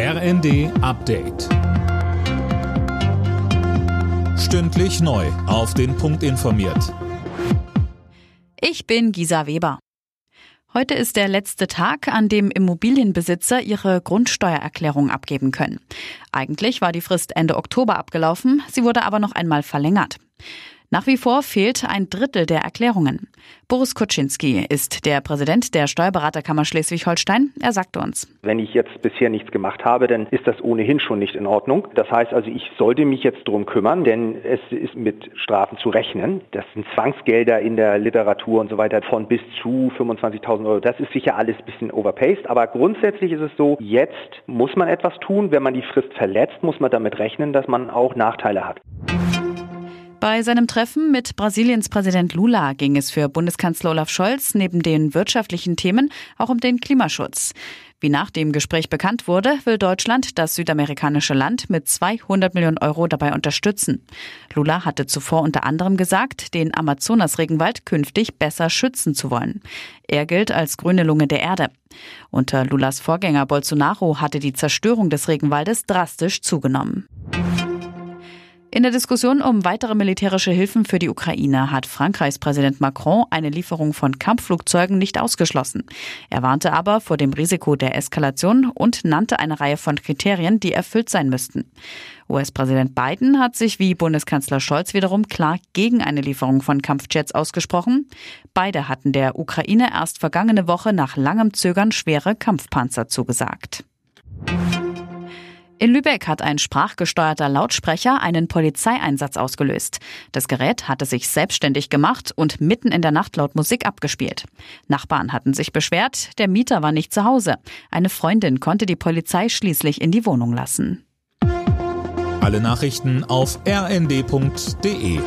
RND Update. Stündlich neu. Auf den Punkt informiert. Ich bin Gisa Weber. Heute ist der letzte Tag, an dem Immobilienbesitzer ihre Grundsteuererklärung abgeben können. Eigentlich war die Frist Ende Oktober abgelaufen, sie wurde aber noch einmal verlängert. Nach wie vor fehlt ein Drittel der Erklärungen. Boris Kuczynski ist der Präsident der Steuerberaterkammer Schleswig-Holstein. Er sagte uns. Wenn ich jetzt bisher nichts gemacht habe, dann ist das ohnehin schon nicht in Ordnung. Das heißt also, ich sollte mich jetzt drum kümmern, denn es ist mit Strafen zu rechnen. Das sind Zwangsgelder in der Literatur und so weiter von bis zu 25.000 Euro. Das ist sicher alles ein bisschen overpaced, aber grundsätzlich ist es so, jetzt muss man etwas tun. Wenn man die Frist verletzt, muss man damit rechnen, dass man auch Nachteile hat. Bei seinem Treffen mit Brasiliens Präsident Lula ging es für Bundeskanzler Olaf Scholz neben den wirtschaftlichen Themen auch um den Klimaschutz. Wie nach dem Gespräch bekannt wurde, will Deutschland das südamerikanische Land mit 200 Millionen Euro dabei unterstützen. Lula hatte zuvor unter anderem gesagt, den Amazonas-Regenwald künftig besser schützen zu wollen. Er gilt als grüne Lunge der Erde. Unter Lulas Vorgänger Bolsonaro hatte die Zerstörung des Regenwaldes drastisch zugenommen. In der Diskussion um weitere militärische Hilfen für die Ukraine hat Frankreichs Präsident Macron eine Lieferung von Kampfflugzeugen nicht ausgeschlossen. Er warnte aber vor dem Risiko der Eskalation und nannte eine Reihe von Kriterien, die erfüllt sein müssten. US-Präsident Biden hat sich wie Bundeskanzler Scholz wiederum klar gegen eine Lieferung von Kampfjets ausgesprochen. Beide hatten der Ukraine erst vergangene Woche nach langem Zögern schwere Kampfpanzer zugesagt. In Lübeck hat ein sprachgesteuerter Lautsprecher einen Polizeieinsatz ausgelöst. Das Gerät hatte sich selbstständig gemacht und mitten in der Nacht laut Musik abgespielt. Nachbarn hatten sich beschwert, der Mieter war nicht zu Hause. Eine Freundin konnte die Polizei schließlich in die Wohnung lassen. Alle Nachrichten auf rnd.de